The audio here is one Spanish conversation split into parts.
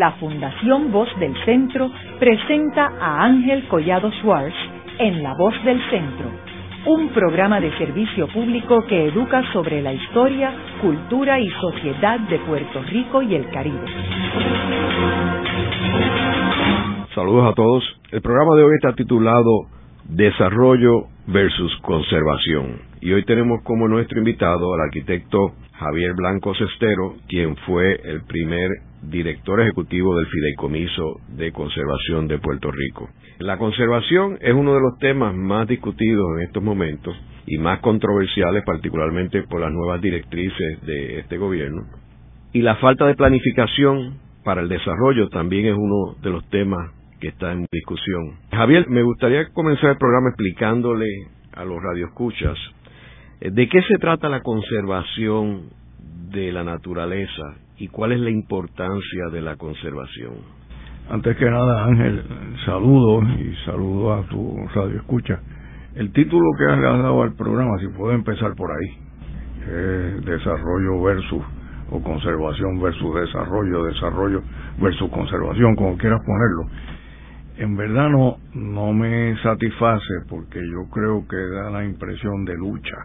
la Fundación Voz del Centro presenta a Ángel Collado Schwartz en La Voz del Centro, un programa de servicio público que educa sobre la historia, cultura y sociedad de Puerto Rico y el Caribe. Saludos a todos. El programa de hoy está titulado Desarrollo versus Conservación. Y hoy tenemos como nuestro invitado al arquitecto Javier Blanco Cestero, quien fue el primer director ejecutivo del Fideicomiso de Conservación de Puerto Rico. La conservación es uno de los temas más discutidos en estos momentos y más controversiales, particularmente por las nuevas directrices de este gobierno. Y la falta de planificación para el desarrollo también es uno de los temas que está en discusión. Javier, me gustaría comenzar el programa explicándole a los radioescuchas de qué se trata la conservación de la naturaleza y cuál es la importancia de la conservación. Antes que nada, Ángel, saludo y saludo a tu radio escucha. El título que has dado al programa, si puedo empezar por ahí, es desarrollo versus o conservación versus desarrollo, desarrollo versus conservación, como quieras ponerlo. En verdad no, no me satisface porque yo creo que da la impresión de lucha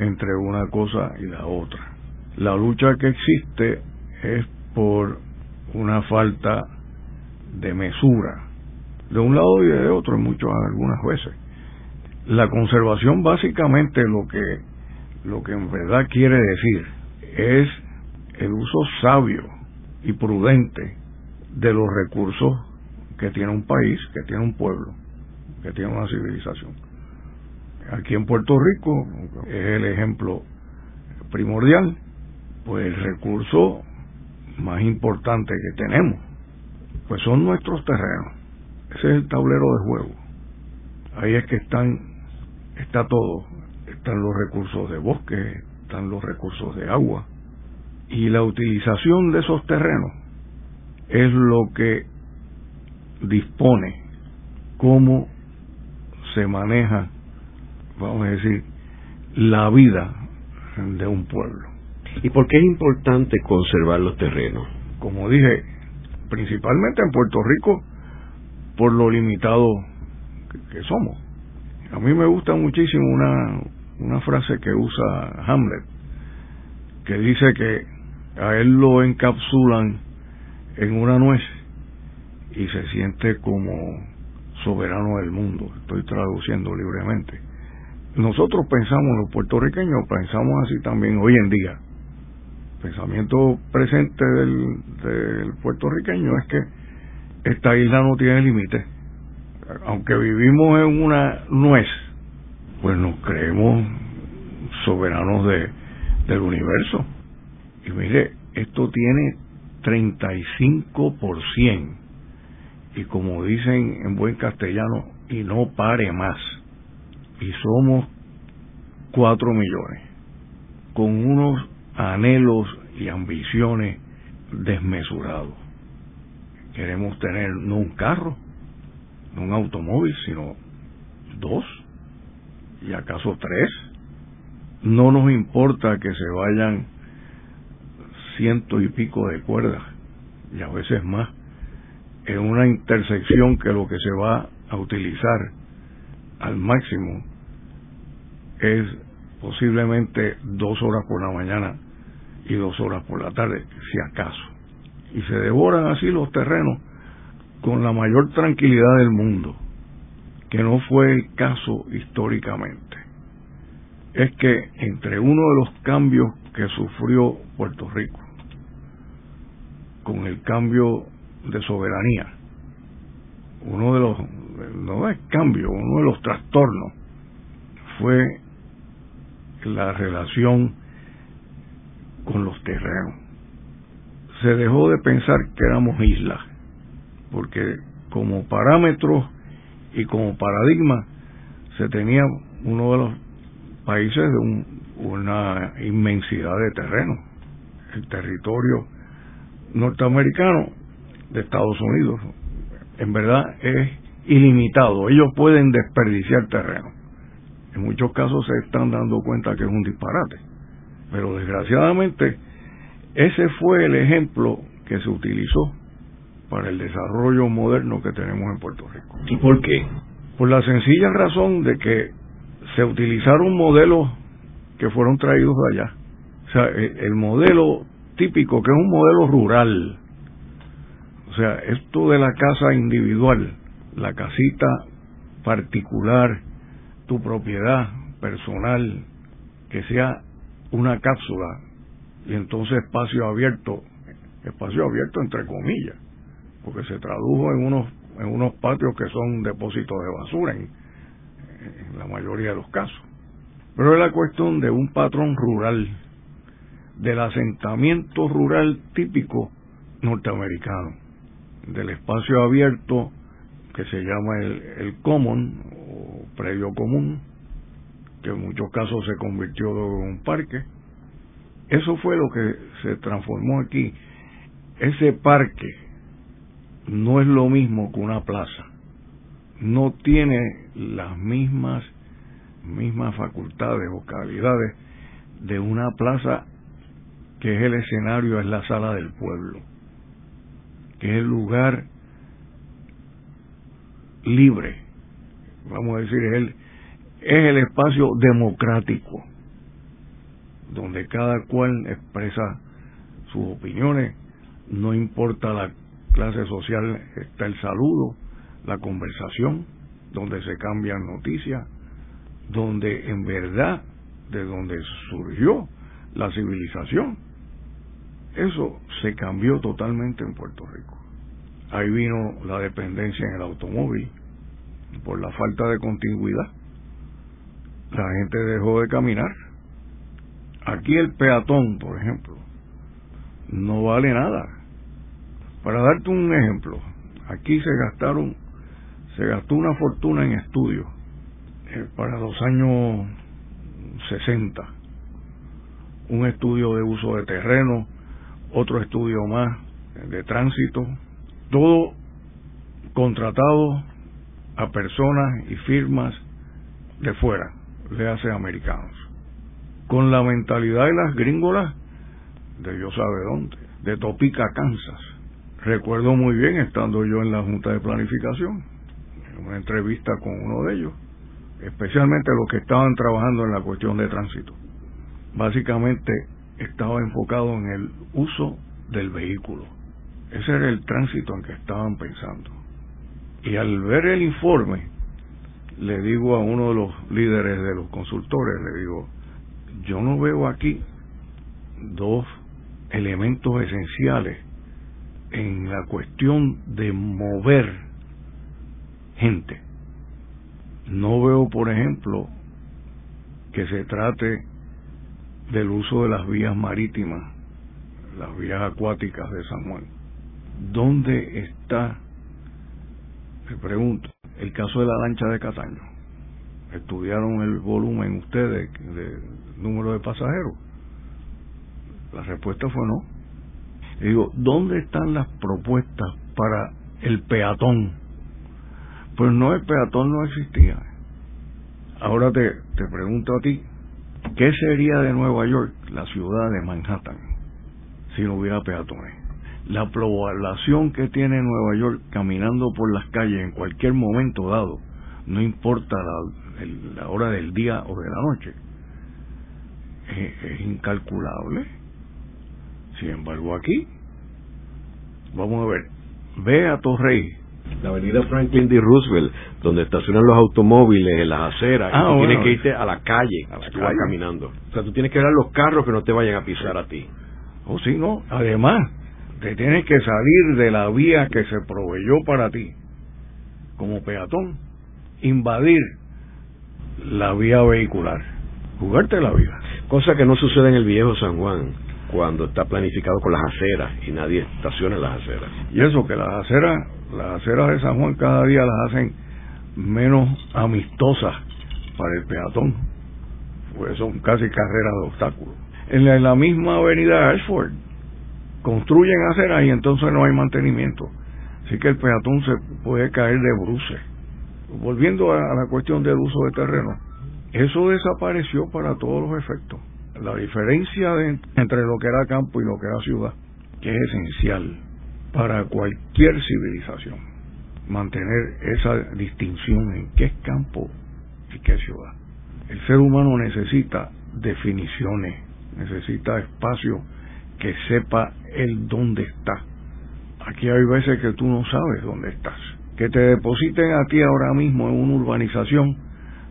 entre una cosa y la otra. La lucha que existe es por una falta de mesura, de un lado y de otro, en muchas algunas veces. La conservación básicamente lo que lo que en verdad quiere decir es el uso sabio y prudente de los recursos que tiene un país, que tiene un pueblo, que tiene una civilización. Aquí en Puerto Rico es el ejemplo primordial, pues el recurso más importante que tenemos, pues son nuestros terrenos. Ese es el tablero de juego. Ahí es que están, está todo. Están los recursos de bosque, están los recursos de agua. Y la utilización de esos terrenos es lo que dispone cómo se maneja, vamos a decir, la vida de un pueblo. ¿Y por qué es importante conservar los terrenos? Como dije, principalmente en Puerto Rico, por lo limitado que, somos. A mí me gusta muchísimo una, una frase que usa Hamlet, que dice que a él lo encapsulan en una nuez y se siente como soberano del mundo. Estoy traduciendo libremente. Nosotros pensamos, los puertorriqueños, pensamos así también hoy en día pensamiento presente del, puertorriqueño es que esta isla no tiene límite. Aunque vivimos en una nuez, pues nos creemos soberanos de, del universo. Y mire, esto tiene 35%. Y como dicen en buen castellano, y no pare más. Y somos 4 millones. Con unos anhelos y ambiciones desmesurados. Queremos tener no un carro, no un automóvil, sino dos y acaso tres. No nos importa que se vayan ciento y pico de cuerdas y a veces más en una intersección que lo que se va a utilizar al máximo es posiblemente dos horas por la mañana y dos horas por la tarde, si acaso. Y se devoran así los terrenos con la mayor tranquilidad del mundo, que no fue el caso históricamente. Es que entre uno de los cambios que sufrió Puerto Rico, con el cambio de soberanía, uno de los, no es cambio, uno de los trastornos fue la relación con los terrenos. Se dejó de pensar que éramos islas, porque como parámetro y como paradigma se tenía uno de los países de una inmensidad de terreno. El territorio norteamericano de Estados Unidos, en verdad, es ilimitado. Ellos pueden desperdiciar terreno. En muchos casos se están dando cuenta que es un disparate. Pero desgraciadamente ese fue el ejemplo que se utilizó para el desarrollo moderno que tenemos en Puerto Rico. ¿Y por qué? Por la sencilla razón de que se utilizaron modelos que fueron traídos de allá. O sea, e, el modelo típico, que es un modelo rural, o sea, esto de la casa individual, la casita particular, tu propiedad personal, que sea una cápsula y entonces espacio abierto, espacio abierto entre comillas, porque se tradujo en unos en unos patios que son depósitos de basura en, la mayoría de los casos. Pero es la cuestión de un patrón rural, del asentamiento rural típico norteamericano, del espacio abierto que se llama el, el common predio común, que en muchos casos se convirtió en un parque. Eso fue lo que se transformó aquí. Ese parque no es lo mismo que una plaza. No tiene las mismas mismas facultades o calidades de una plaza que es el escenario, es la sala del pueblo, que es el lugar libre, vamos a decir, es el, es el espacio democrático, donde cada cual expresa sus opiniones, no importa la clase social, está el saludo, la conversación, donde se cambian noticias, donde en verdad, de donde surgió la civilización, eso se cambió totalmente en Puerto Rico. Ahí vino la dependencia en el automóvil por la falta de continuidad. La gente dejó de caminar. Aquí el peatón, por ejemplo, no vale nada. Para darte un ejemplo, aquí se gastaron, se gastó una fortuna en estudios eh, para los años 60. Un estudio de uso de terreno, otro estudio más de tránsito, todo contratado a personas y firmas de fuera, le hace americanos, con la mentalidad de las gringolas de Dios sabe dónde, de Topica, Kansas. Recuerdo muy bien estando yo en la Junta de Planificación, en una entrevista con uno de ellos, especialmente los que estaban trabajando en la cuestión de tránsito. Básicamente estaba enfocado en el uso del vehículo. Ese era el tránsito en que estaban pensando. Y al ver el informe, le digo a uno de los líderes de los consultores, le digo, yo no veo aquí dos elementos esenciales en la cuestión de mover gente no veo, por ejemplo, que se trate del uso de las vías marítimas, las vías acuáticas de San Juan. ¿Dónde está, me pregunto, el caso de la lancha de Cataño? ¿Estudiaron el volumen ustedes del número de pasajeros? La respuesta fue no. digo, ¿dónde están las propuestas para el peatón? Pues no, el peatón no existía. Ahora te, te pregunto a ti, ¿qué sería de Nueva York, la ciudad de Manhattan, si no hubiera peatones? La población que tiene Nueva York caminando por las calles en cualquier momento dado, no importa la, la hora del día o de la noche, es, es incalculable. Sin embargo, aquí, vamos a ver, ve a Torrey, la avenida Franklin D. Roosevelt, donde estacionan los automóviles en las aceras, ah, y tú tienes que irte a la calle, a la calle. caminando. O sea, tú tienes que ver a los carros que no te vayan a pisar a ti. O si no, además, te tienes que salir de la vía que se proveyó para ti, como peatón, invadir la vía vehicular, jugarte la vida. Cosa que no sucede en el viejo San Juan cuando está planificado con las aceras y nadie estaciona en las aceras. Y eso que las aceras, las aceras de San Juan cada día las hacen menos amistosas para el peatón, pues son casi carreras de obstáculos. En la, misma avenida Ashford construyen aceras y entonces no hay mantenimiento. Así que el peatón se puede caer de bruces. Volviendo a la cuestión del uso de terreno, eso desapareció para todos los efectos la diferencia entre lo que era campo y lo que era ciudad, que es esencial, para cualquier civilización mantener esa distinción en qué es campo y qué es ciudad. El ser humano necesita definiciones, necesita espacio que sepa el dónde está. Aquí hay veces que tú no sabes dónde estás. Que te depositen a ti ahora mismo en una urbanización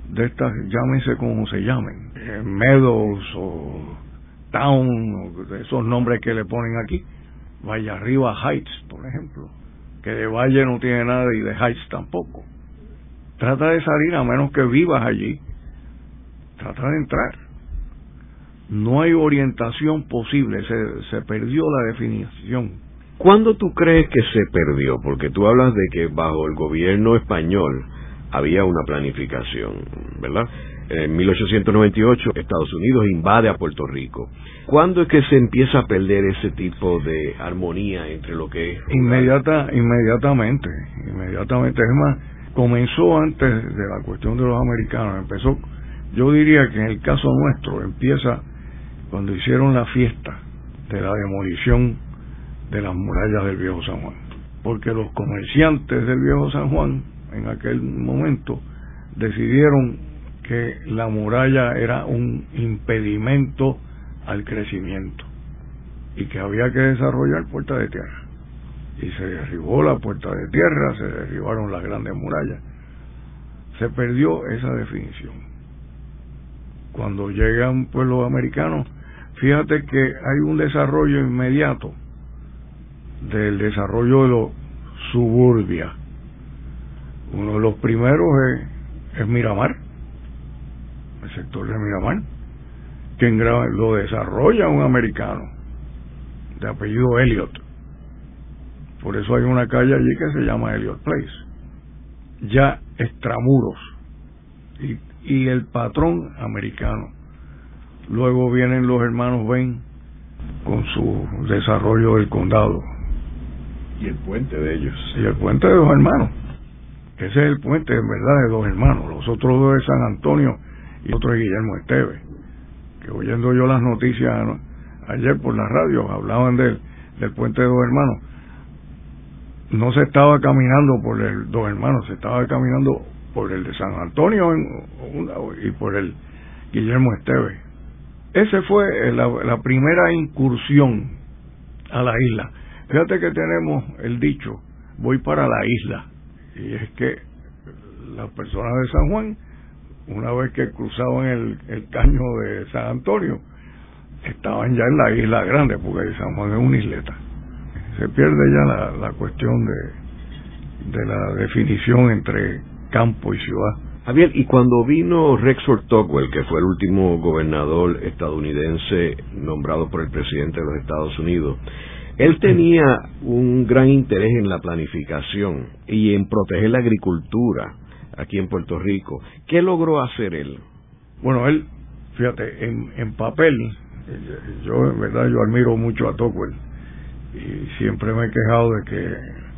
de estas, llámense como se llamen, eh, Meadows o Town, o esos nombres que le ponen aquí, Valle Arriba Heights, por ejemplo, que de Valle no tiene nada y de Heights tampoco. Trata de salir a menos que vivas allí, trata de entrar. No hay orientación posible, se, se perdió la definición. ¿Cuándo tú crees que se perdió? Porque tú hablas de que bajo el gobierno español había una planificación, ¿verdad? En 1898 Estados Unidos invade a Puerto Rico. ¿Cuándo es que se empieza a perder ese tipo de armonía entre lo que es... Inmediata, inmediatamente, inmediatamente. Es más, comenzó antes de la cuestión de los americanos, empezó, yo diría que en el caso nuestro empieza cuando hicieron la fiesta de la demolición de las murallas del viejo San Juan. Porque los comerciantes del viejo San Juan en aquel momento decidieron que la muralla era un impedimento al crecimiento y que había que desarrollar puerta de tierra. Y se derribó la puerta de tierra, se derribaron las grandes murallas. Se perdió esa definición. Cuando llegan pueblos americanos, fíjate que hay un desarrollo inmediato del desarrollo de los suburbia. Uno de los primeros es, Miramar, el sector de Miramar quien lo desarrolla un americano de apellido Elliot. Por eso hay una calle allí que se llama Elliot Place. Ya extramuros. Y el patrón americano. Luego vienen los hermanos Ben con su desarrollo del condado. Y el puente de ellos. Y el puente de los hermanos. Ese es el puente, en verdad, de dos hermanos. Los otros dos de San Antonio y otro de Guillermo Esteves que oyendo yo las noticias ayer por la radio, hablaban del, del puente de dos hermanos, no se estaba caminando por el dos hermanos, se estaba caminando por el de San Antonio y por el Guillermo Esteves. Ese fue la, la primera incursión a la isla. Fíjate que tenemos el dicho, voy para la isla. Y es que las personas de San Juan una vez que cruzaban el, caño de San Antonio, estaban ya en la isla grande, porque San Juan es una isleta. Se pierde ya la, cuestión de la definición entre campo y ciudad. Javier, y cuando vino Rexford Tocqueville, que fue el último gobernador estadounidense nombrado por el presidente de los Estados Unidos, él tenía un gran interés en la planificación y en proteger la agricultura aquí en Puerto Rico. ¿Qué logró hacer él? Bueno, él, fíjate, en, en papel, yo en verdad yo admiro mucho a Tocqueville y siempre me he quejado de que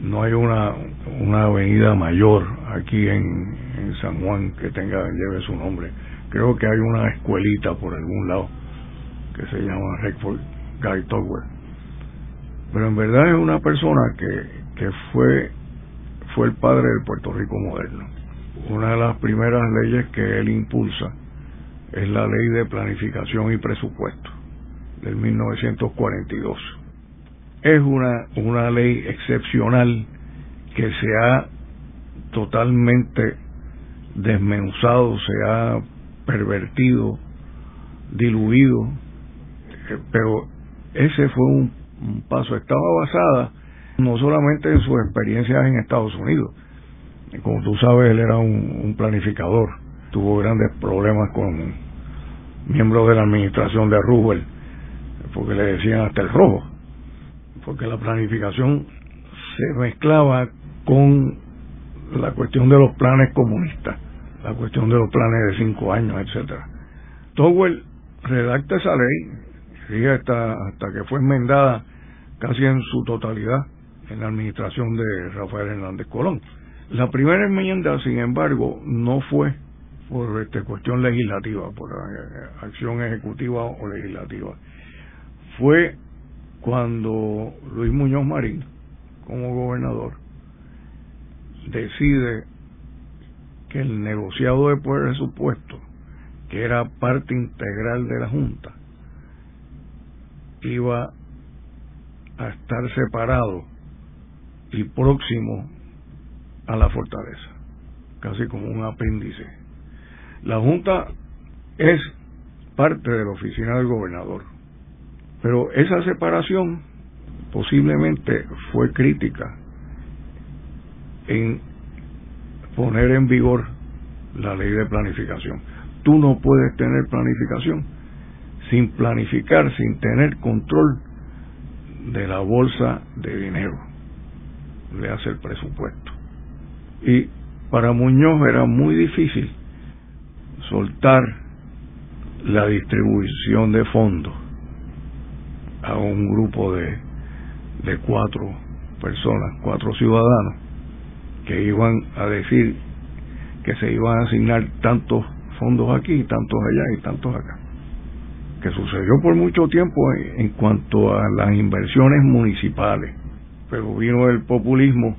no hay una, una avenida mayor aquí en, San Juan que tenga lleve su nombre. Creo que hay una escuelita por algún lado que se llama Redford Guy Tocqueville. Pero en verdad es una persona que, que fue fue el padre del Puerto Rico moderno. Una de las primeras leyes que él impulsa es la ley de planificación y presupuesto del 1942. Es una, una ley excepcional que se ha totalmente desmenuzado, se ha pervertido, diluido, pero ese fue un, un paso. Estaba basada no solamente en sus experiencias en Estados Unidos. Como tú sabes, él era un, planificador, tuvo grandes problemas con miembros de la administración de Roosevelt, porque le decían hasta el rojo, porque la planificación se mezclaba con la cuestión de los planes comunistas, la cuestión de los planes de cinco años, etcétera. Towell redacta esa ley, sigue hasta, hasta que fue enmendada casi en su totalidad en la administración de Rafael Hernández Colón. La primera enmienda, sin embargo, no fue por este, cuestión legislativa, por eh, acción ejecutiva o legislativa. Fue cuando Luis Muñoz Marín, como gobernador, decide que el negociado de presupuesto, que era parte integral de la Junta, iba a estar separado y próximo a la fortaleza, casi como un apéndice. La Junta es parte de la oficina del gobernador, pero esa separación posiblemente fue crítica en poner en vigor la ley de planificación. Tú no puedes tener planificación sin planificar, sin tener control de la bolsa de dinero, le hace el presupuesto. Y para Muñoz era muy difícil soltar la distribución de fondos a un grupo de, de cuatro personas, cuatro ciudadanos, que iban a decir que se iban a asignar tantos fondos aquí, tantos allá y tantos acá. Que sucedió por mucho tiempo en, en cuanto a las inversiones municipales, pero vino el populismo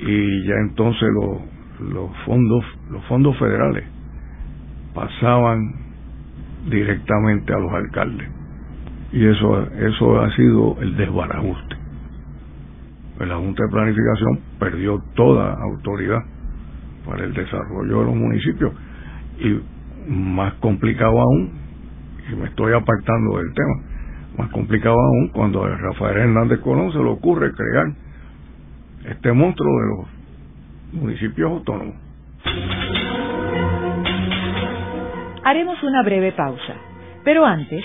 y ya entonces los, los fondos los fondos federales pasaban directamente a los alcaldes y eso eso ha sido el desbarajuste pues la Junta de Planificación perdió toda autoridad para el desarrollo de los municipios y más complicado aún y me estoy apartando del tema más complicado aún cuando a Rafael Hernández Colón se le ocurre crear este monstruo de los municipios autónomos. Haremos una breve pausa, pero antes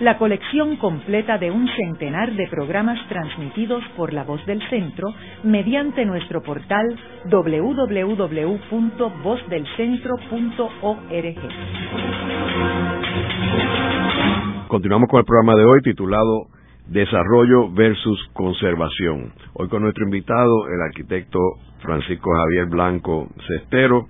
la colección completa de un centenar de programas transmitidos por La Voz del Centro mediante nuestro portal www.vozdelcentro.org. Continuamos con el programa de hoy titulado Desarrollo versus conservación. Hoy con nuestro invitado, el arquitecto Francisco Javier Blanco Cestero,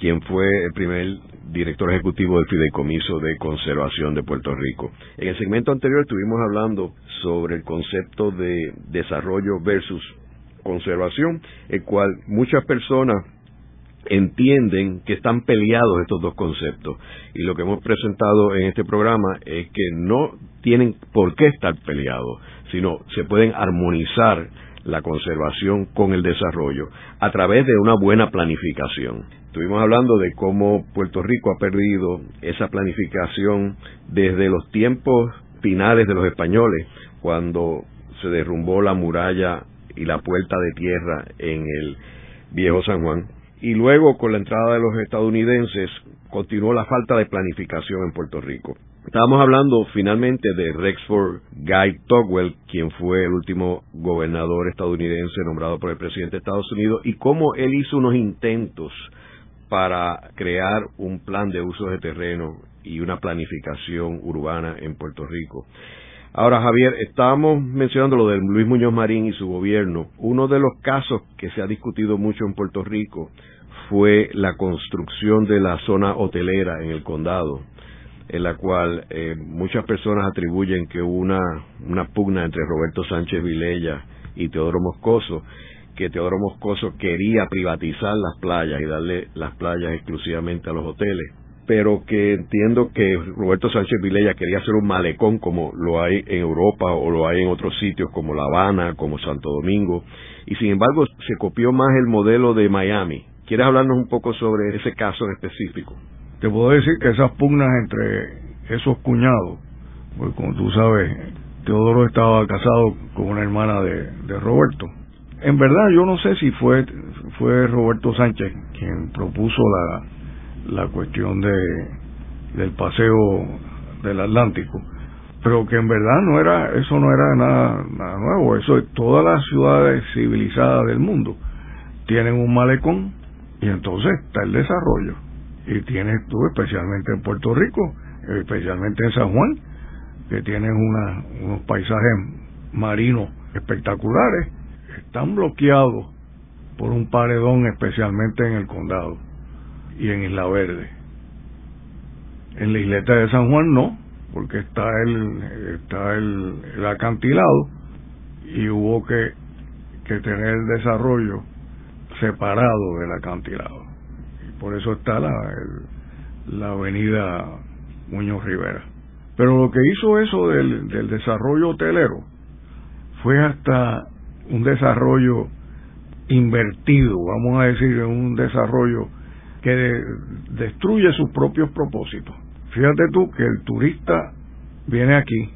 quien fue el primer director ejecutivo del Fideicomiso de Conservación de Puerto Rico. En el segmento anterior estuvimos hablando sobre el concepto de desarrollo versus conservación, el cual muchas personas entienden que están peleados estos dos conceptos. Y lo que hemos presentado en este programa es que no tienen por qué estar peleados, sino se pueden armonizar la conservación con el desarrollo a través de una buena planificación. Estuvimos hablando de cómo Puerto Rico ha perdido esa planificación desde los tiempos finales de los españoles, cuando se derrumbó la muralla y la puerta de tierra en el viejo San Juan y luego con la entrada de los estadounidenses continuó la falta de planificación en Puerto Rico. Estábamos hablando finalmente de Rexford Guy Togwell, quien fue el último gobernador estadounidense nombrado por el presidente de Estados Unidos, y cómo él hizo unos intentos para crear un plan de uso de terreno y una planificación urbana en Puerto Rico. Ahora, Javier, estábamos mencionando lo de Luis Muñoz Marín y su gobierno. Uno de los casos que se ha discutido mucho en Puerto Rico fue la construcción de la zona hotelera en el condado, en la cual eh, muchas personas atribuyen que hubo una, una pugna entre Roberto Sánchez Vilella y Teodoro Moscoso, que Teodoro Moscoso quería privatizar las playas y darle las playas exclusivamente a los hoteles pero que entiendo que Roberto Sánchez Vilella quería hacer un malecón como lo hay en Europa o lo hay en otros sitios como La Habana, como Santo Domingo, y sin embargo se copió más el modelo de Miami. ¿Quieres hablarnos un poco sobre ese caso en específico? Te puedo decir que esas pugnas entre esos cuñados, pues como tú sabes, Teodoro estaba casado con una hermana de Roberto. En verdad yo no sé si fue, fue Roberto Sánchez quien propuso la, la cuestión de del paseo del Atlántico pero que en verdad no era eso no era nada, nada nuevo eso todas las ciudades civilizadas del mundo tienen un malecón y entonces está el desarrollo. Y tienes tú especialmente en Puerto Rico especialmente en San Juan que tienen una, unos paisajes marinos espectaculares están bloqueados por un paredón especialmente en el condado y en Isla Verde. En la isleta de San Juan no porque está el está el, el acantilado y hubo que, que tener el desarrollo separado del acantilado. Y por eso está la la avenida Muñoz Rivera. Pero lo que hizo eso del, del desarrollo hotelero fue hasta un desarrollo invertido vamos a decir un desarrollo que destruye sus propios propósitos Fíjate tú que el turista viene aquí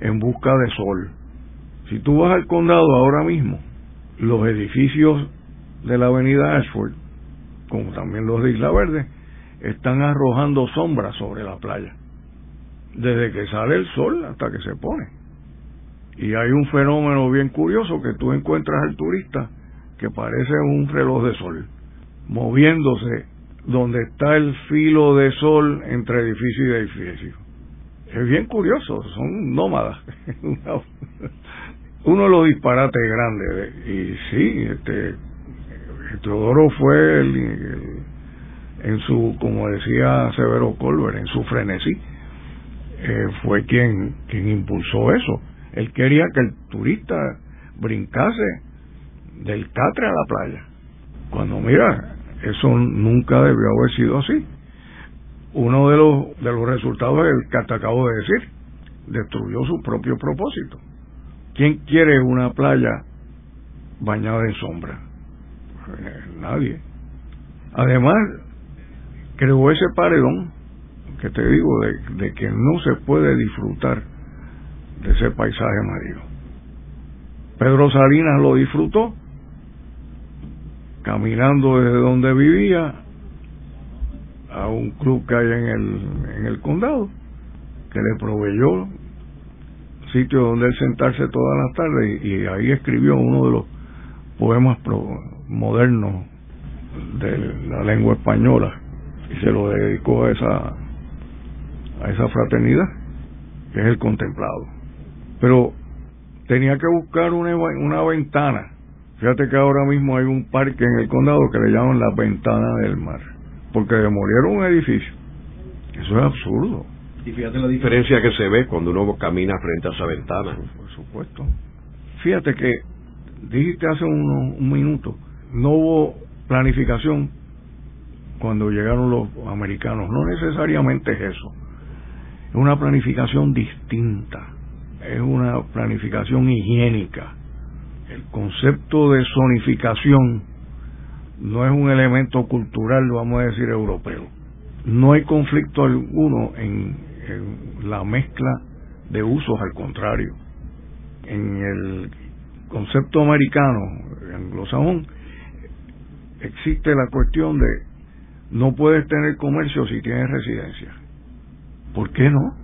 en busca de sol. Si tú vas al condado ahora mismo, los edificios de la avenida Ashford, como también los de Isla Verde, están arrojando sombras sobre la playa. Desde que sale el sol hasta que se pone. Y hay un fenómeno bien curioso que tú encuentras al turista que parece un reloj de sol, moviéndose donde está el filo de sol entre edificio y edificio. Es bien curioso, son nómadas. Uno de los disparates grandes. Y sí, este, Teodoro fue en su, como decía Severo Colbert, en su frenesí, eh, fue quien, quien impulsó eso. Él quería que el turista brincase del catre a la playa. Cuando mira, eso nunca debió haber sido así. Uno de los, de los resultados es el que te acabo de decir. Destruyó su propio propósito. ¿Quién quiere una playa bañada en sombra? Eh, nadie. Además, creó ese paredón que te digo de, de que no se puede disfrutar de ese paisaje marino. Pedro Salinas lo disfrutó caminando desde donde vivía a un club que hay en el, en el condado, que le proveyó sitio donde él sentarse todas las tardes y, ahí escribió uno de los poemas modernos de la lengua española y se lo dedicó a esa a esa fraternidad que es el contemplado pero tenía que buscar una, una ventana Fíjate que ahora mismo hay un parque en el condado que le llaman la ventana del mar, porque demolieron un edificio. Eso es absurdo. Y fíjate la diferencia que se ve cuando uno camina frente a esa ventana. Por supuesto. Fíjate que dijiste hace un, un minuto, no hubo planificación cuando llegaron los americanos. No necesariamente es eso. Es una planificación distinta. Es una planificación higiénica el concepto de zonificación no es un elemento cultural, vamos a decir, europeo. No hay conflicto alguno en, la mezcla de usos, al contrario. En el concepto americano, anglosajón, existe la cuestión de no puedes tener comercio si tienes residencia. ¿Por qué no?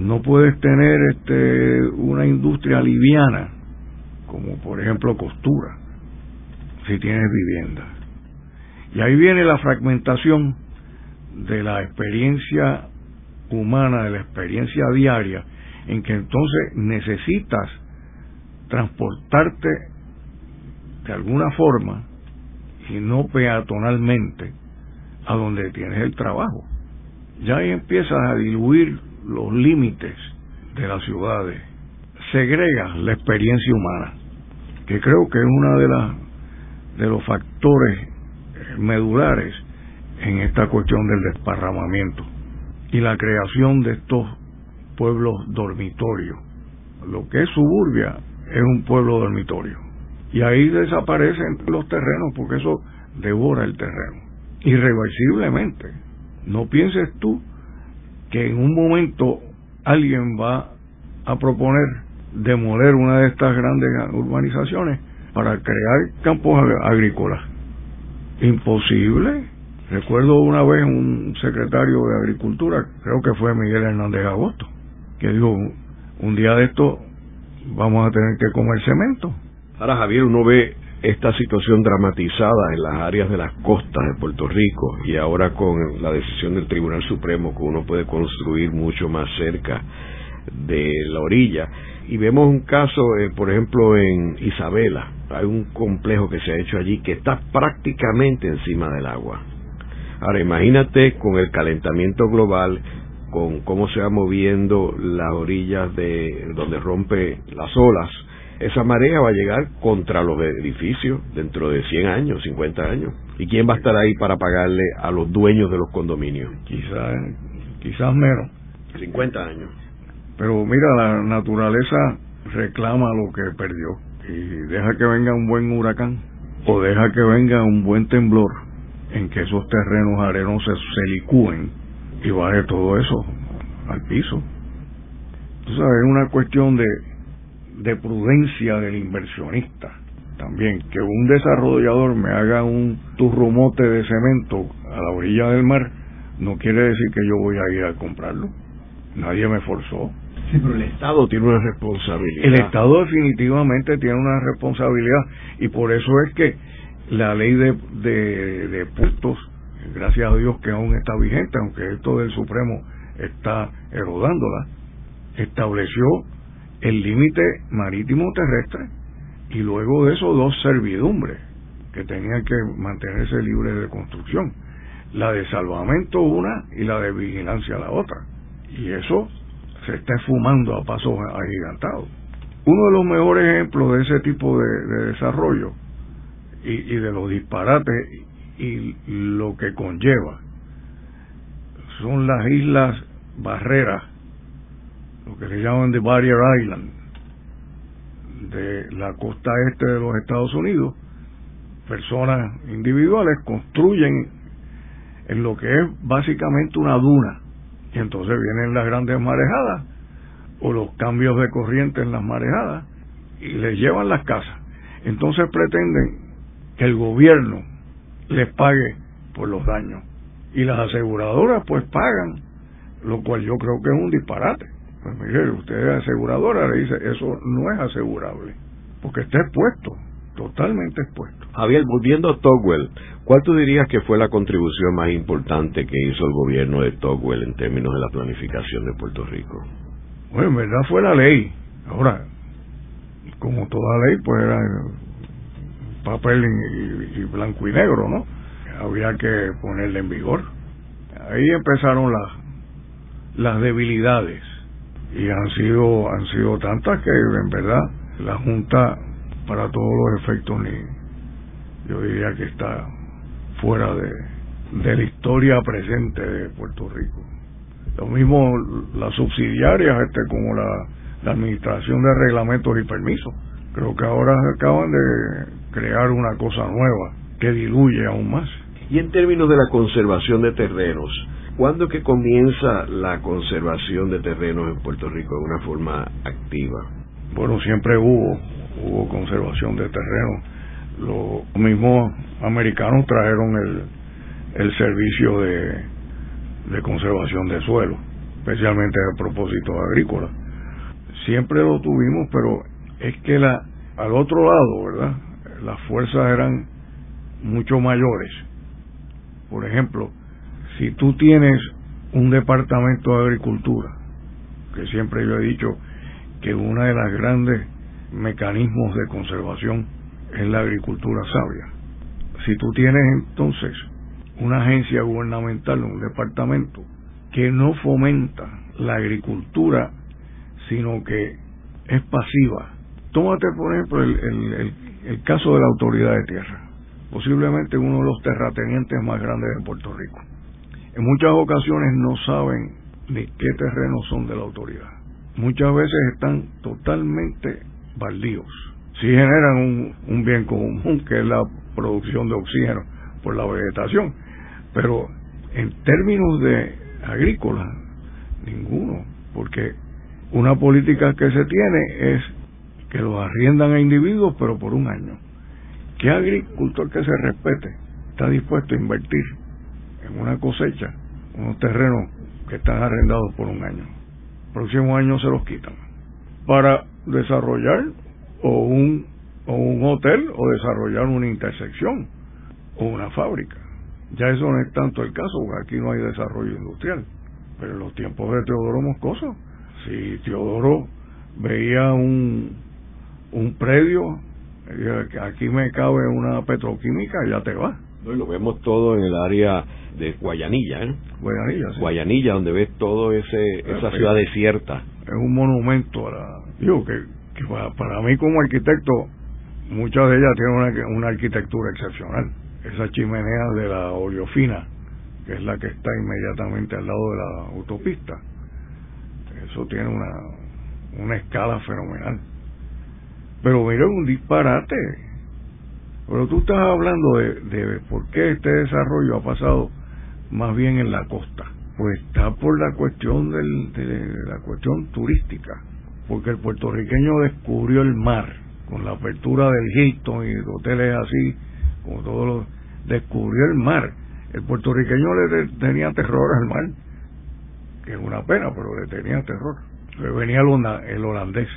No puedes tener este, una industria liviana como por ejemplo costura, si tienes vivienda. Y ahí viene la fragmentación de la experiencia humana, de la experiencia diaria, en que entonces necesitas transportarte de alguna forma y no peatonalmente a donde tienes el trabajo. Ya ahí empiezas a diluir los límites de las ciudades, segregas la experiencia humana que creo que es uno de las de los factores medulares en esta cuestión del desparramamiento y la creación de estos pueblos dormitorios. Lo que es suburbia es un pueblo dormitorio. Y ahí desaparecen los terrenos porque eso devora el terreno. Irreversiblemente. No pienses tú que en un momento alguien va a proponer demoler una de estas grandes urbanizaciones para crear campos agrícolas. Imposible. Recuerdo una vez un secretario de Agricultura, creo que fue Miguel Hernández Agosto, que dijo, un día de esto vamos a tener que comer cemento. Ahora, Javier, uno ve esta situación dramatizada en las áreas de las costas de Puerto Rico y ahora con la decisión del Tribunal Supremo que uno puede construir mucho más cerca de la orilla. Y vemos un caso, eh, por ejemplo, en Isabela, hay un complejo que se ha hecho allí que está prácticamente encima del agua. Ahora imagínate con el calentamiento global, con cómo se va moviendo las orillas de donde rompe las olas, esa marea va a llegar contra los edificios dentro de 100 años, 50 años. ¿Y quién va a estar ahí para pagarle a los dueños de los condominios? Quizás quizás menos. 50 años. Pero mira, la naturaleza reclama lo que perdió y deja que venga un buen huracán o deja que venga un buen temblor en que esos terrenos arenosos se licúen y baje todo eso al piso. Tú sabes, es una cuestión de, de prudencia del inversionista también. Que un desarrollador me haga un turrumote de cemento a la orilla del mar no quiere decir que yo voy a ir a comprarlo. Nadie me forzó. Sí, pero el Estado tiene una responsabilidad. El Estado definitivamente tiene una responsabilidad y por eso es que la ley de, de, de puntos, gracias a Dios que aún está vigente, aunque esto del Supremo está erodándola, estableció el límite marítimo terrestre y luego de eso dos servidumbres que tenían que mantenerse libres de construcción. La de salvamento una y la de vigilancia la otra. Y eso se está esfumando a pasos agigantados. Uno de los mejores ejemplos de ese tipo de, desarrollo y, y, de los disparates y lo que conlleva son las islas barreras, lo que se llaman de Barrier Island, de la costa este de los Estados Unidos. Personas individuales construyen en lo que es básicamente una duna y entonces vienen las grandes marejadas o los cambios de corriente en las marejadas y les llevan las casas. Entonces pretenden que el gobierno les pague por los daños y las aseguradoras pues pagan, lo cual yo creo que es un disparate. Pues mire, usted es aseguradora, le dice, eso no es asegurable, porque está expuesto, totalmente expuesto. Javier, volviendo a Togwell, ¿cuál tú dirías que fue la contribución más importante que hizo el gobierno de Togwell en términos de la planificación de Puerto Rico? Bueno, en verdad fue la ley. Ahora, como toda ley, pues era papel y, y blanco y negro, ¿no? Había que ponerla en vigor. Ahí empezaron las las debilidades y han sido han sido tantas que en verdad la junta para todos los efectos ni yo diría que está fuera de, de la historia presente de Puerto Rico. Lo mismo las subsidiarias este como la, administración de reglamentos y permisos. Creo que ahora acaban de crear una cosa nueva que diluye aún más. Y en términos de la conservación de terrenos ¿Cuándo que comienza la conservación de terrenos en Puerto Rico de una forma activa? Bueno, siempre hubo, hubo conservación de terrenos. Los mismos americanos trajeron el, el servicio de, de conservación de suelo, especialmente a propósitos agrícolas. Siempre lo tuvimos, pero es que la, al otro lado, ¿verdad? Las fuerzas eran mucho mayores. Por ejemplo, si tú tienes un departamento de agricultura, que siempre yo he dicho que uno de los grandes mecanismos de conservación es la agricultura sabia. Si tú tienes entonces una agencia gubernamental, un departamento que no fomenta la agricultura, sino que es pasiva. Tómate, por ejemplo, el, el, el caso de la autoridad de tierra, posiblemente uno de los terratenientes más grandes de Puerto Rico en muchas ocasiones no saben de qué terrenos son de la autoridad. Muchas veces están totalmente baldíos. Sí generan un, un bien común, que es la producción de oxígeno por la vegetación, pero en términos de agrícola, ninguno, porque una política que se tiene es que los arriendan a individuos, pero por un año. ¿Qué agricultor que se respete está dispuesto a invertir una cosecha, unos terrenos que están arrendados por un año. próximo año se los quitan para desarrollar o un, o un hotel o desarrollar una intersección o una fábrica. Ya eso no es tanto el caso, porque aquí no hay desarrollo industrial. Pero en los tiempos de Teodoro Moscoso, si Teodoro veía un, un predio, que aquí me cabe una petroquímica, ya te va. y lo vemos todo en el área de Guayanilla, ¿eh? Guayanilla, sí. Guayanilla, donde ves todo ese esa ciudad desierta. Es un monumento a la... Digo que, que para, para, mí como arquitecto, muchas de ellas tienen una, una arquitectura excepcional. Esa chimenea de la oleofina, que es la que está inmediatamente al lado de la autopista, eso tiene una, una escala fenomenal. Pero mira, un disparate. Pero tú estás hablando de, de por qué este desarrollo ha pasado más bien en la costa. Pues está por la cuestión del, de la cuestión turística, porque el puertorriqueño descubrió el mar con la apertura del Hilton y de hoteles así, como todos los, descubrió el mar. El puertorriqueño le tenía terror al mar, que es una pena, pero le tenía terror. Le venía el holandés,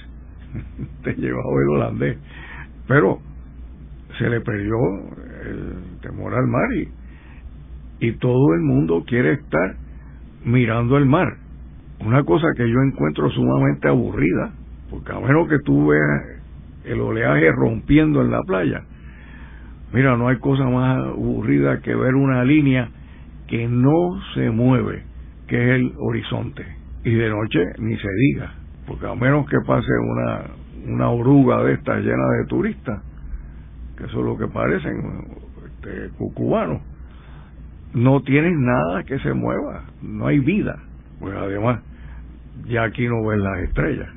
te llevaba el holandés, pero se le perdió el temor al mar y y todo el mundo quiere estar mirando el mar. Una cosa que yo encuentro sumamente aburrida, porque a menos que tú veas el oleaje rompiendo en la playa, mira, no hay cosa más aburrida que ver una línea que no se mueve, que es el horizonte. Y de noche ni se diga, porque a menos que pase una, una oruga de estas llena de turistas, que es lo que parecen, este, cucubanos, no tienes nada que se mueva, no hay vida. Pues además, ya aquí no ves las estrellas.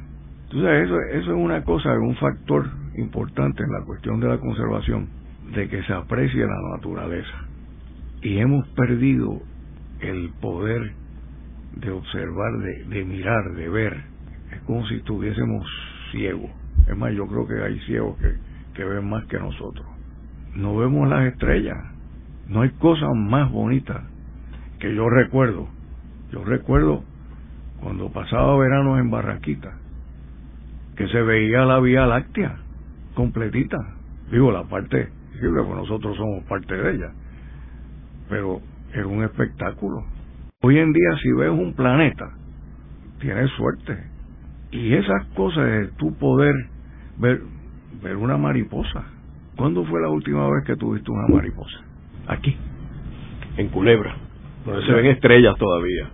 Entonces, eso, eso es una cosa, un factor importante en la cuestión de la conservación, de que se aprecie la naturaleza. Y hemos perdido el poder de observar, de, de mirar, de ver. Es como si estuviésemos ciegos. Es más, yo creo que hay ciegos que, que ven más que nosotros. No vemos las estrellas no hay cosa más bonita que yo recuerdo. Yo recuerdo cuando pasaba verano en Barranquita, que se veía la Vía Láctea completita. Digo, la parte, sí, nosotros somos parte de ella, pero era un espectáculo. Hoy en día, si ves un planeta, tienes suerte. Y esas cosas de tu poder ver, ver una mariposa. ¿Cuándo fue la última vez que tuviste una mariposa? Aquí, en Culebra, donde se ven estrellas todavía.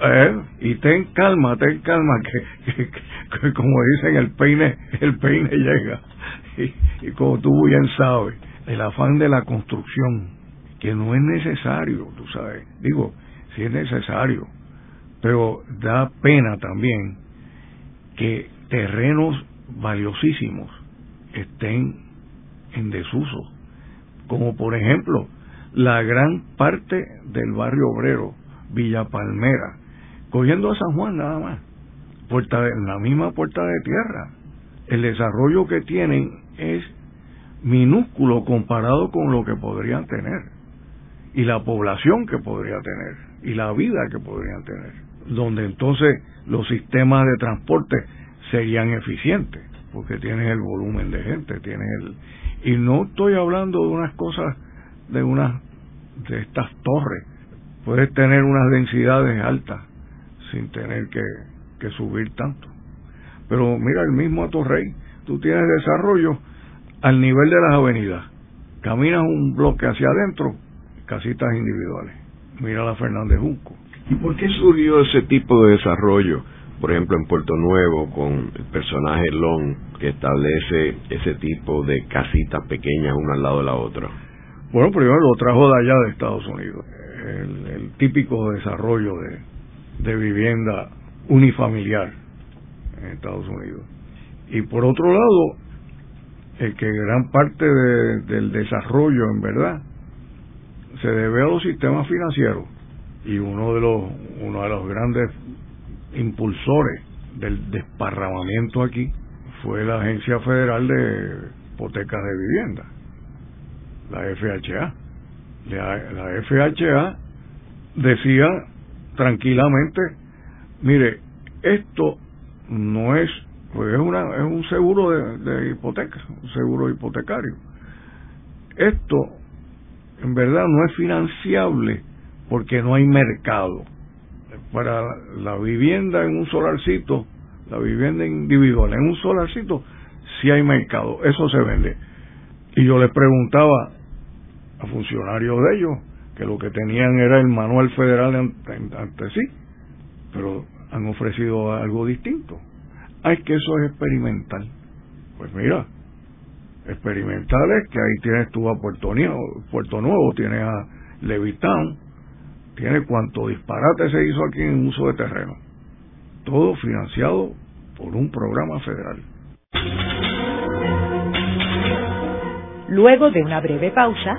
Eh, y ten calma, ten calma, que, como dicen, el peine, el peine llega. Y, como tú bien sabes, el afán de la construcción, que no es necesario, tú sabes, digo, sí es necesario, pero da pena también que terrenos valiosísimos estén en desuso, como por ejemplo la gran parte del barrio obrero, Villa Palmera, cogiendo a San Juan nada más, puerta de, la misma puerta de tierra. El desarrollo que tienen es minúsculo comparado con lo que podrían tener y la población que podría tener y la vida que podrían tener, donde entonces los sistemas de transporte serían eficientes, porque tienes el volumen de gente, tienes el y no estoy hablando de unas cosas de unas de estas torres. Puedes tener unas densidades altas sin tener que, que subir tanto. Pero mira el mismo Atorrey tú tienes desarrollo al nivel de las avenidas. Caminas un bloque hacia adentro casitas individuales. Mira la Fernández Junco. ¿y por qué surgió ese tipo de desarrollo? por ejemplo en Puerto Nuevo con el personaje Long que establece ese tipo de casitas pequeñas una al lado de la otra bueno, primero lo trajo de allá de Estados Unidos, el, típico desarrollo de, de vivienda unifamiliar en Estados Unidos. Y por otro lado, el que gran parte del desarrollo, en verdad, se debe a los sistemas financieros. Y uno de los, uno de los grandes impulsores del desparramamiento aquí fue la Agencia Federal de Hipotecas de Vivienda la FHA. La, FHA decía tranquilamente, mire, esto no es, pues es, una, es un seguro de, de hipoteca, un seguro hipotecario. Esto en verdad no es financiable porque no hay mercado. Para la vivienda en un solarcito, la vivienda individual en un solarcito, sí hay mercado, eso se vende. Y yo les preguntaba a funcionarios de ellos que lo que tenían era el manual federal ante, sí, pero han ofrecido algo distinto. Ay, que eso es experimental. Pues mira, experimental es que ahí tienes tú a Puerto Nuevo, Puerto Nuevo tienes a Levitán, tienes cuánto disparate se hizo aquí en uso de terreno. Todo financiado por un programa federal. Luego de una breve pausa,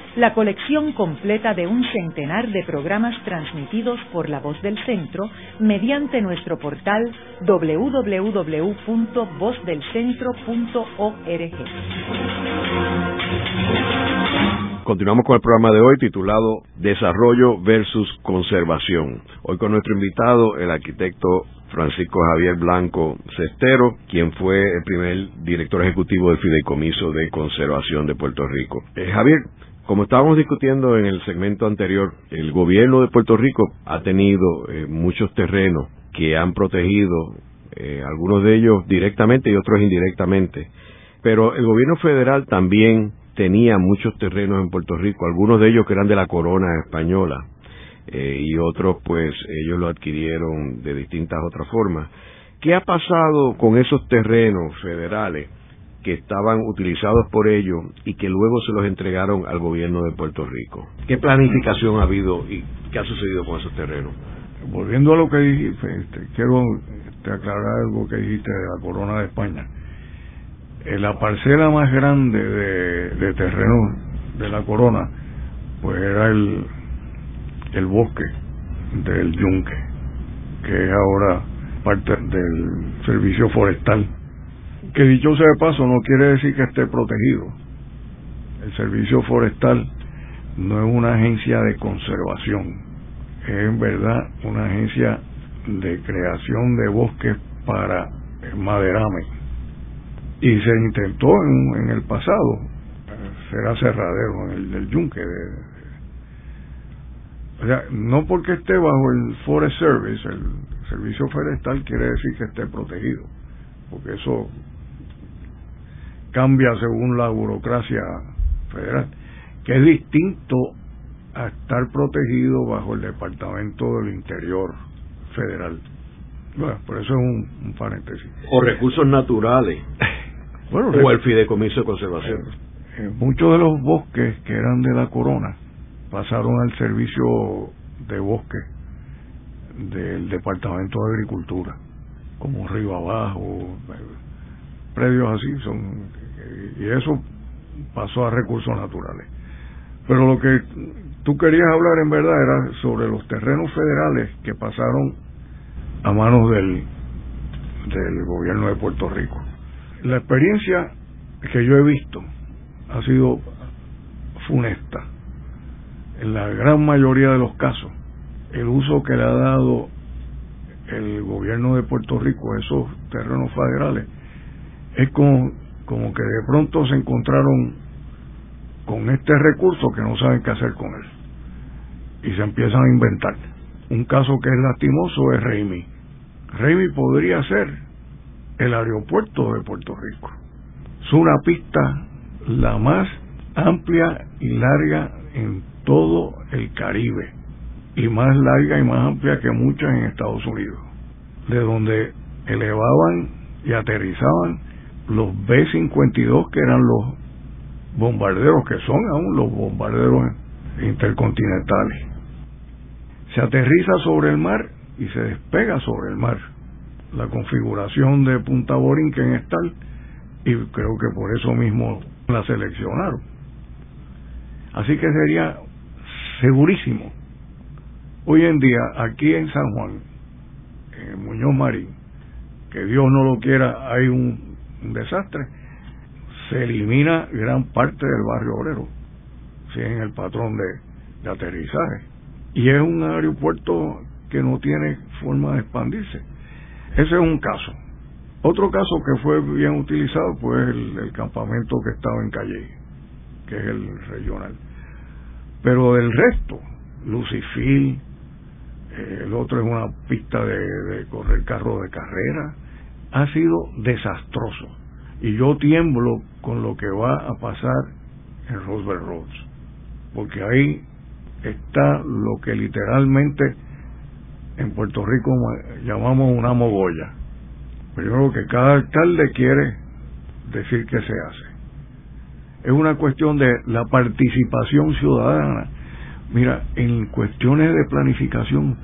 la colección completa de un centenar de programas transmitidos por La Voz del Centro mediante nuestro portal www.vozdelcentro.org. Continuamos con el programa de hoy titulado Desarrollo versus Conservación. Hoy con nuestro invitado, el arquitecto Francisco Javier Blanco Cestero, quien fue el primer director ejecutivo del Fideicomiso de Conservación de Puerto Rico. Eh, Javier, como estábamos discutiendo en el segmento anterior, el gobierno de Puerto Rico ha tenido eh, muchos terrenos que han protegido, eh, algunos de ellos directamente y otros indirectamente. Pero el gobierno federal también tenía muchos terrenos en Puerto Rico, algunos de ellos que eran de la corona española eh, y otros pues ellos lo adquirieron de distintas otras formas. ¿Qué ha pasado con esos terrenos federales que estaban utilizados por ellos y que luego se los entregaron al gobierno de Puerto Rico. ¿Qué planificación ha habido y qué ha sucedido con esos terrenos? Volviendo a lo que dijiste, este, quiero este, aclarar algo que dijiste de la corona de España. Eh, la parcela más grande de, de terreno de la corona, pues era el, el bosque del yunque, que es ahora parte del servicio forestal que dicho sea de paso no quiere decir que esté protegido. El servicio forestal no es una agencia de conservación, es en verdad una agencia de creación de bosques para maderame. Y se intentó en, el pasado ser aserradero en el del yunque. o sea, no porque esté bajo el Forest Service, el servicio forestal, quiere decir que esté protegido, porque eso cambia según la burocracia federal, que es distinto a estar protegido bajo el Departamento del Interior federal. Bueno, por eso es un, paréntesis. O recursos naturales. bueno, o el fideicomiso de conservación. Eh, eh, muchos de los bosques que eran de la corona pasaron al servicio de bosque del Departamento de Agricultura, como Río Abajo, predios así, son y eso pasó a recursos naturales. Pero lo que tú querías hablar en verdad era sobre los terrenos federales que pasaron a manos del, del gobierno de Puerto Rico. La experiencia que yo he visto ha sido funesta. En la gran mayoría de los casos, el uso que le ha dado el gobierno de Puerto Rico a esos terrenos federales es como, como que de pronto se encontraron con este recurso que no saben qué hacer con él. Y se empiezan a inventar. Un caso que es lastimoso es Reimi. Reimi podría ser el aeropuerto de Puerto Rico. Es una pista la más amplia y larga en todo el Caribe. Y más larga y más amplia que muchas en Estados Unidos. De donde elevaban y aterrizaban los B-52 que eran los bombarderos que son aún los bombarderos intercontinentales. Se aterriza sobre el mar y se despega sobre el mar. La configuración de Punta Borinquen es tal y creo que por eso mismo la seleccionaron. Así que sería segurísimo. Hoy en día, aquí en San Juan, en Muñoz Marín, que Dios no lo quiera, hay un, desastre, se elimina gran parte del barrio obrero, en el patrón de, de aterrizaje. Y es un aeropuerto que no tiene forma de expandirse. Ese es un caso. Otro caso que fue bien utilizado fue el, campamento que estaba en Calle, que es el regional. Pero del resto, Lucifil, eh, el otro es una pista de, de correr carro de carrera, ha sido desastroso. Y yo tiemblo con lo que va a pasar en Roosevelt Roads, porque ahí está lo que literalmente en Puerto Rico llamamos una mogolla Primero que cada alcalde quiere decir qué se hace. Es una cuestión de la participación ciudadana. Mira, en cuestiones de planificación,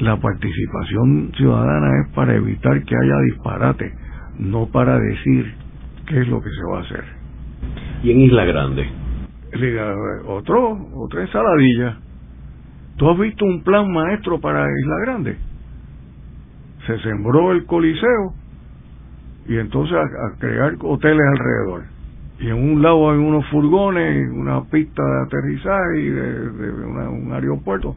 la participación ciudadana es para evitar que haya disparate, no para decir qué es lo que se va a hacer. ¿Y en Isla Grande? Otro, otra ensaladilla. ¿Tú has visto un plan maestro para Isla Grande? se sembró el coliseo y entonces a, crear hoteles alrededor. Y en un lado hay unos furgones, una pista de aterrizaje y de, un aeropuerto.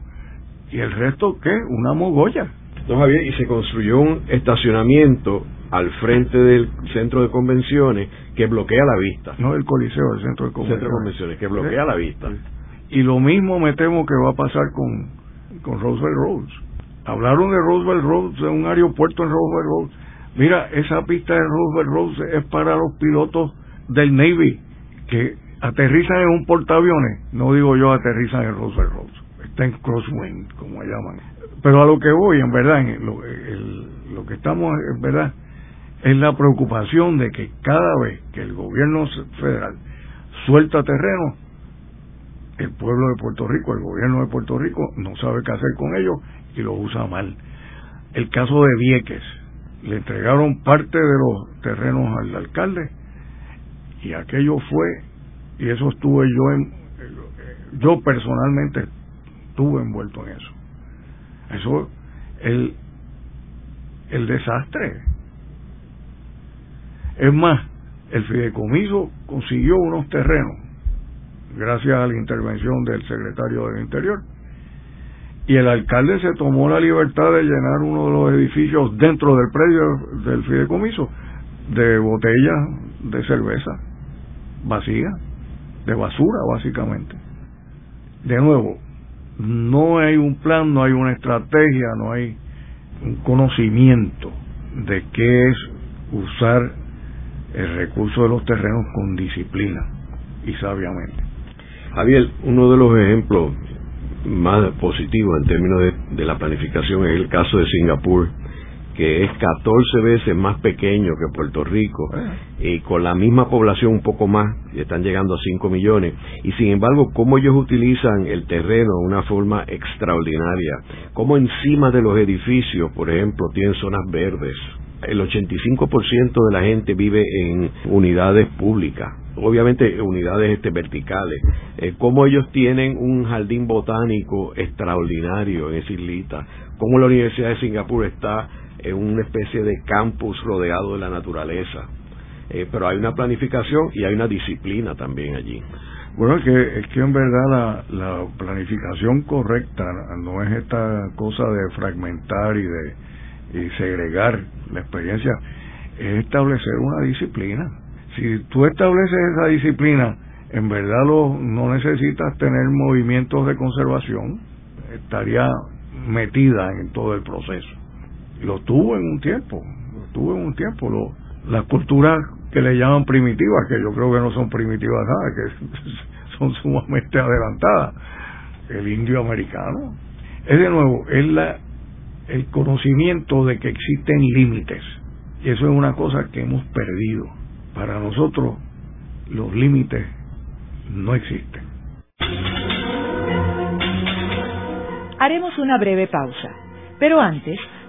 Y el resto, ¿qué? Una mogolla. No, Javier, y se construyó un estacionamiento al frente del centro de convenciones que bloquea la vista. No el Coliseo, el centro de convenciones. Centro de convenciones, que bloquea la vista. Y lo mismo me temo que va a pasar con, con Roosevelt Roads. Hablaron de Roosevelt Road, de un aeropuerto en Roosevelt Road. Mira, esa pista de Roosevelt Road es para los pilotos del Navy que aterrizan en un portaaviones. No digo yo aterrizan en Roosevelt Road. Está crosswind, como llaman. Pero a lo que voy, en verdad, lo, lo que estamos, en verdad, es la preocupación de que cada vez que el gobierno federal suelta terreno, el pueblo de Puerto Rico, el gobierno de Puerto Rico, no sabe qué hacer con ellos y lo usa mal. El caso de Vieques, le entregaron parte de los terrenos al alcalde y aquello fue, y eso estuve yo en, yo personalmente estuve envuelto en eso. Eso, el, el desastre. Es más, el fideicomiso consiguió unos terrenos, gracias a la intervención del secretario del Interior, y el alcalde se tomó la libertad de llenar uno de los edificios dentro del predio del fideicomiso de botellas de cerveza vacía, de basura básicamente. De nuevo, no hay un plan, no hay una estrategia, no hay un conocimiento de qué es usar el recurso de los terrenos con disciplina y sabiamente. Javier, uno de los ejemplos más positivo en términos de, la planificación es el caso de Singapur, que es 14 veces más pequeño que Puerto Rico y con la misma población un poco más, están llegando a 5 millones. Y sin embargo, cómo ellos utilizan el terreno de una forma extraordinaria, cómo encima de los edificios, por ejemplo, tienen zonas verdes. El 85% de la gente vive en unidades públicas obviamente unidades este, verticales, eh, cómo ellos tienen un jardín botánico extraordinario en esa islita, cómo la Universidad de Singapur está en una especie de campus rodeado de la naturaleza. Eh, pero hay una planificación y hay una disciplina también allí. Bueno, es que, es que en verdad la, la planificación correcta no es esta cosa de fragmentar y de y segregar la experiencia, es establecer una disciplina si tú estableces esa disciplina, en verdad lo, no necesitas tener movimientos de conservación, estaría metida en todo el proceso. Lo tuvo en un tiempo, lo tuvo en un tiempo. Lo, las culturas que le llaman primitivas, que yo creo que no son primitivas nada, que son sumamente adelantadas. El indio americano. Es de nuevo, es la, el conocimiento de que existen límites. Y eso es una cosa que hemos perdido para nosotros los límites no existen. Haremos una breve pausa, pero antes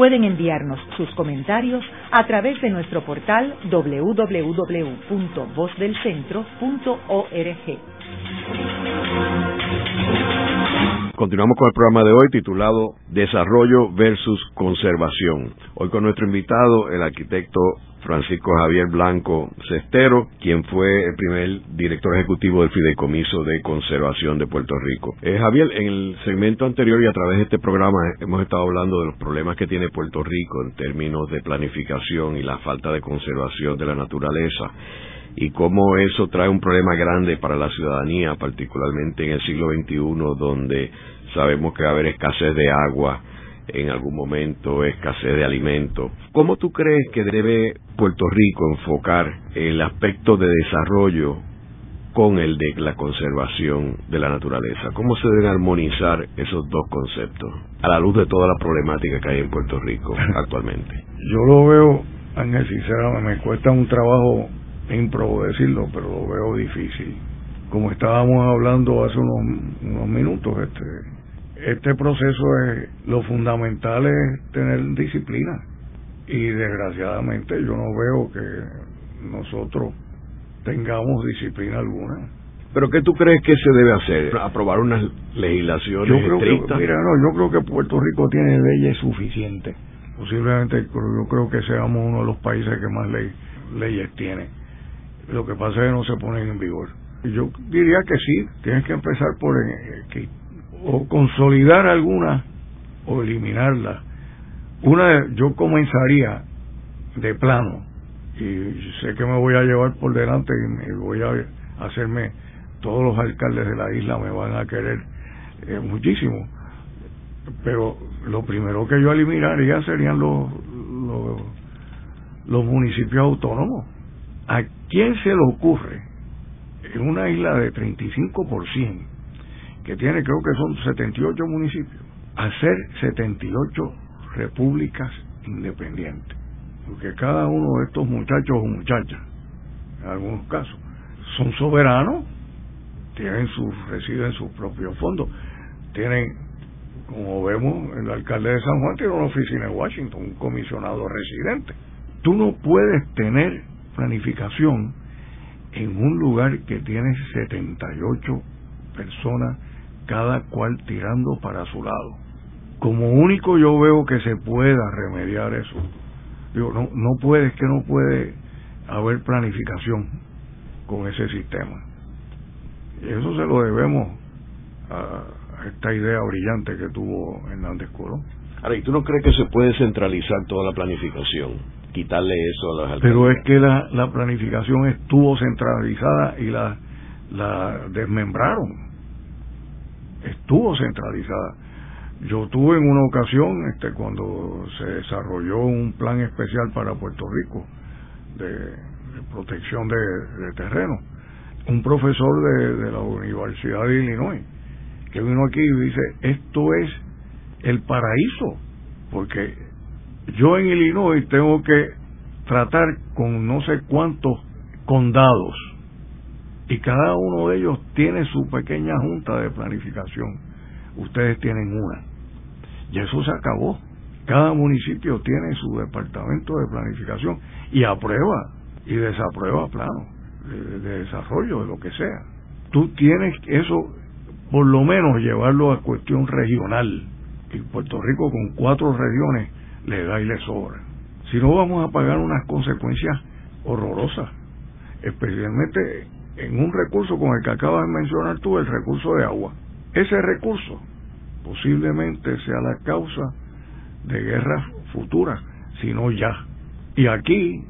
Pueden enviarnos sus comentarios a través de nuestro portal www.vozdelcentro.org. Continuamos con el programa de hoy titulado Desarrollo versus Conservación. Hoy con nuestro invitado, el arquitecto Francisco Javier Blanco Cestero, quien fue el primer director ejecutivo del Fideicomiso de Conservación de Puerto Rico. Eh, Javier, en el segmento anterior y a través de este programa hemos estado hablando de los problemas que tiene Puerto Rico en términos de planificación y la falta de conservación de la naturaleza y cómo eso trae un problema grande para la ciudadanía, particularmente en el siglo XXI, donde sabemos que va a haber escasez de agua, en algún momento escasez de alimentos. ¿Cómo tú crees que debe Puerto Rico enfocar el aspecto de desarrollo con el de la conservación de la naturaleza? ¿Cómo se deben armonizar esos dos conceptos a la luz de toda la problemática que hay en Puerto Rico actualmente? Yo lo veo, Ángel, sinceramente, me cuesta un trabajo improbo decirlo, pero lo veo difícil. Como estábamos hablando hace unos, unos minutos, este, este proceso es lo fundamental es tener disciplina y desgraciadamente yo no veo que nosotros tengamos disciplina alguna. ¿Pero qué tú crees que se debe hacer? ¿Aprobar unas legislaciones yo creo estrictas? Que, mira, no, yo creo que Puerto Rico tiene leyes suficientes. Posiblemente yo creo que seamos uno de los países que más ley, leyes tiene. Lo que pasa es que no se ponen en vigor. Yo diría que sí, tienes que empezar por eh, que o consolidar alguna o eliminarla. Una, yo comenzaría de plano y sé que me voy a llevar por delante y me voy a hacerme, todos los alcaldes de la isla me van a querer eh, muchísimo, pero lo primero que yo eliminaría serían los, los, los municipios autónomos. ¿A quién se le ocurre en una isla de 35%? Que tiene creo que son 78 municipios, hacer 78 repúblicas independientes. Porque cada uno de estos muchachos o muchachas, en algunos casos, son soberanos, tienen su, residen en sus propios fondos, tienen, como vemos, el alcalde de San Juan tiene una oficina en Washington, un comisionado residente. Tú no puedes tener planificación en un lugar que tiene 78 personas cada cual tirando para su lado. Como único yo veo que se pueda remediar eso. Digo, no, no puede, es que no puede haber planificación con ese sistema. Y eso se lo debemos a esta idea brillante que tuvo Hernández Colón. Ahora, ¿y tú no crees que se puede centralizar toda la planificación? Quitarle eso a las alcaldías. Pero es que la, la planificación estuvo centralizada y la, la desmembraron estuvo centralizada. Yo tuve en una ocasión, este, cuando se desarrolló un plan especial para Puerto Rico de, protección de, terreno, un profesor de, de la Universidad de Illinois, que vino aquí y dice, esto es el paraíso, porque yo en Illinois tengo que tratar con no sé cuántos condados y cada uno de ellos tiene su pequeña junta de planificación. Ustedes tienen una. Y eso se acabó. Cada municipio tiene su departamento de planificación y aprueba y desaprueba planos de, de desarrollo, de lo que sea. Tú tienes eso, por lo menos, llevarlo a cuestión regional. Y Puerto Rico con cuatro regiones le da y le sobra. Si no, vamos a pagar unas consecuencias horrorosas, especialmente en un recurso con el que acabas de mencionar tú, el recurso de agua. Ese recurso posiblemente sea la causa de guerras futuras, si no ya. Y aquí,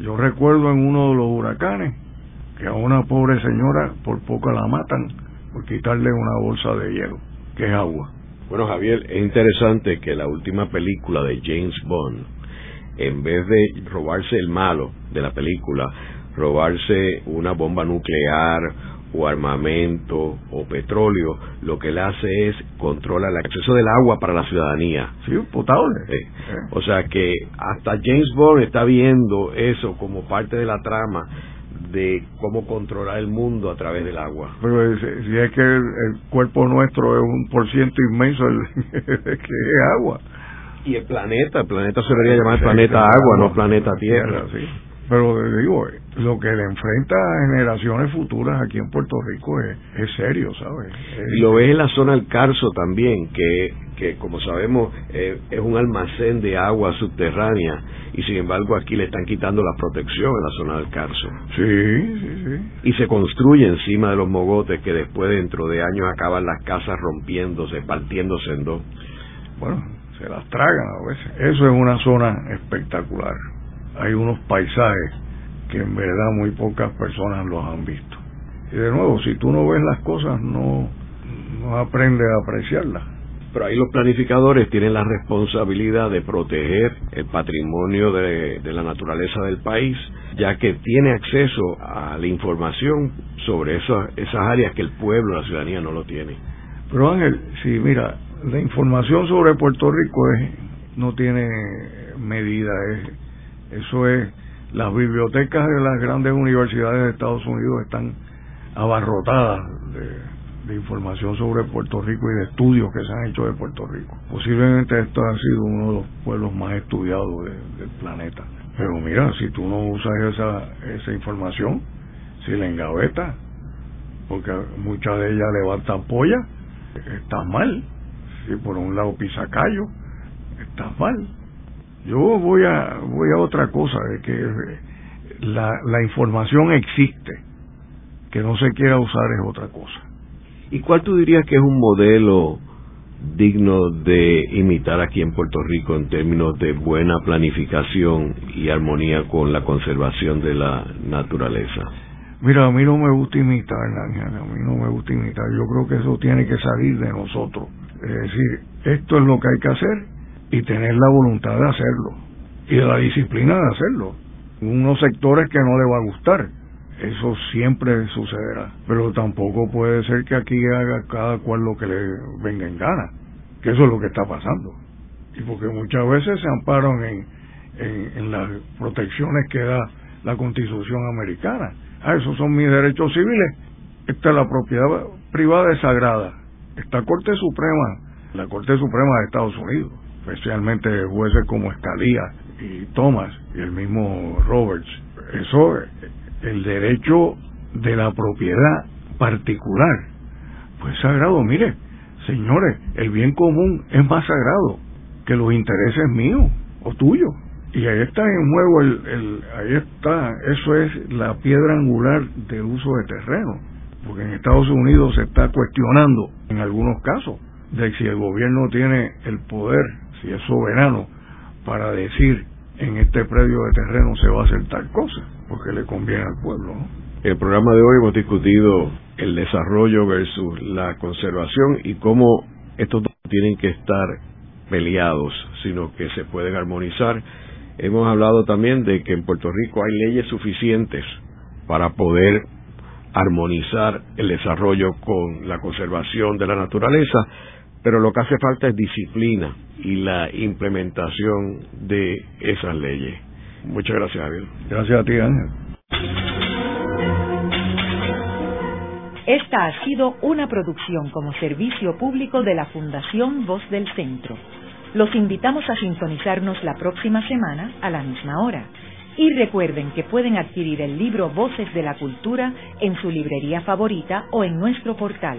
yo recuerdo en uno de los huracanes, que a una pobre señora por poco la matan por quitarle una bolsa de hielo, que es agua. Bueno, Javier, es interesante que la última película de James Bond, en vez de robarse el malo de la película, robarse una bomba nuclear, o armamento o petróleo, lo que le hace es controlar el acceso del agua para la ciudadanía. Sí, potable. O sea que hasta James Bond está viendo eso como parte de la trama de cómo controlar el mundo a través del agua. Pero si, es que el, cuerpo nuestro es un por ciento inmenso que es agua. Y el planeta, el planeta se debería llamar planeta agua, no planeta tierra. sí. Pero digo, lo que le enfrenta a generaciones futuras aquí en Puerto Rico es, es serio, ¿sabes? y lo ves en la zona del Carso también, que, que como sabemos eh, es un almacén de agua subterránea y sin embargo aquí le están quitando la protección en la zona del Carso. Sí, sí, sí. Y se construye encima de los mogotes que después dentro de años acaban las casas rompiéndose, partiéndose en dos. Bueno, se las tragan a veces. Eso es una zona espectacular hay unos paisajes que en verdad muy pocas personas los han visto. Y de nuevo, si tú no ves las cosas, no, no aprendes a apreciarlas. Pero ahí los planificadores tienen la responsabilidad de proteger el patrimonio de, de la naturaleza del país, ya que tiene acceso a la información sobre esas, esas áreas que el pueblo, la ciudadanía no lo tiene. Pero Ángel, sí, mira, la información sobre Puerto Rico es, no tiene medida, es eso es, las bibliotecas de las grandes universidades de Estados Unidos están abarrotadas de, información sobre Puerto Rico y de estudios que se han hecho de Puerto Rico. Posiblemente esto ha sido uno de los pueblos más estudiados del planeta. Pero mira, si tú no usas esa, esa información, si la engavetas, porque muchas de ellas levantan polla, estás mal. Si por un lado pisa callo, estás mal. Yo voy a, voy a otra cosa, de que la, la información existe, que no se quiera usar es otra cosa. ¿Y cuál tú dirías que es un modelo digno de imitar aquí en Puerto Rico en términos de buena planificación y armonía con la conservación de la naturaleza? Mira, a mí no me gusta imitar, Ángel, a mí no me gusta imitar. Yo creo que eso tiene que salir de nosotros. Es decir, esto es lo que hay que hacer y tener la voluntad de hacerlo y la disciplina de hacerlo. Unos sectores que no le va a gustar, eso siempre sucederá, pero tampoco puede ser que aquí haga cada cual lo que le venga en gana, que eso es lo que está pasando. Y porque muchas veces se amparan en, en, las protecciones que da la Constitución americana. Ah, esos son mis derechos civiles. Esta es la propiedad privada es sagrada. Esta Corte Suprema, la Corte Suprema de Estados Unidos, especialmente jueces como Escalía y Thomas y el mismo Roberts. Eso, el derecho de la propiedad particular, pues sagrado. Mire, señores, el bien común es más sagrado que los intereses míos o tuyos. Y ahí está en juego, el, el, ahí está, eso es la piedra angular del uso de terreno. Porque en Estados Unidos se está cuestionando, en algunos casos, de si el gobierno tiene el poder si es soberano para decir en este predio de terreno se va a hacer tal cosa, porque le conviene al pueblo. En el programa de hoy hemos discutido el desarrollo versus la conservación y cómo estos dos tienen que estar peleados, sino que se pueden armonizar. Hemos hablado también de que en Puerto Rico hay leyes suficientes para poder armonizar el desarrollo con la conservación de la naturaleza, pero lo que hace falta es disciplina y la implementación de esas leyes. Muchas gracias, Javier. Gracias a ti, Ángel. Esta ha sido una producción como servicio público de la Fundación Voz del Centro. Los invitamos a sintonizarnos la próxima semana a la misma hora. Y recuerden que pueden adquirir el libro Voces de la Cultura en su librería favorita o en nuestro portal.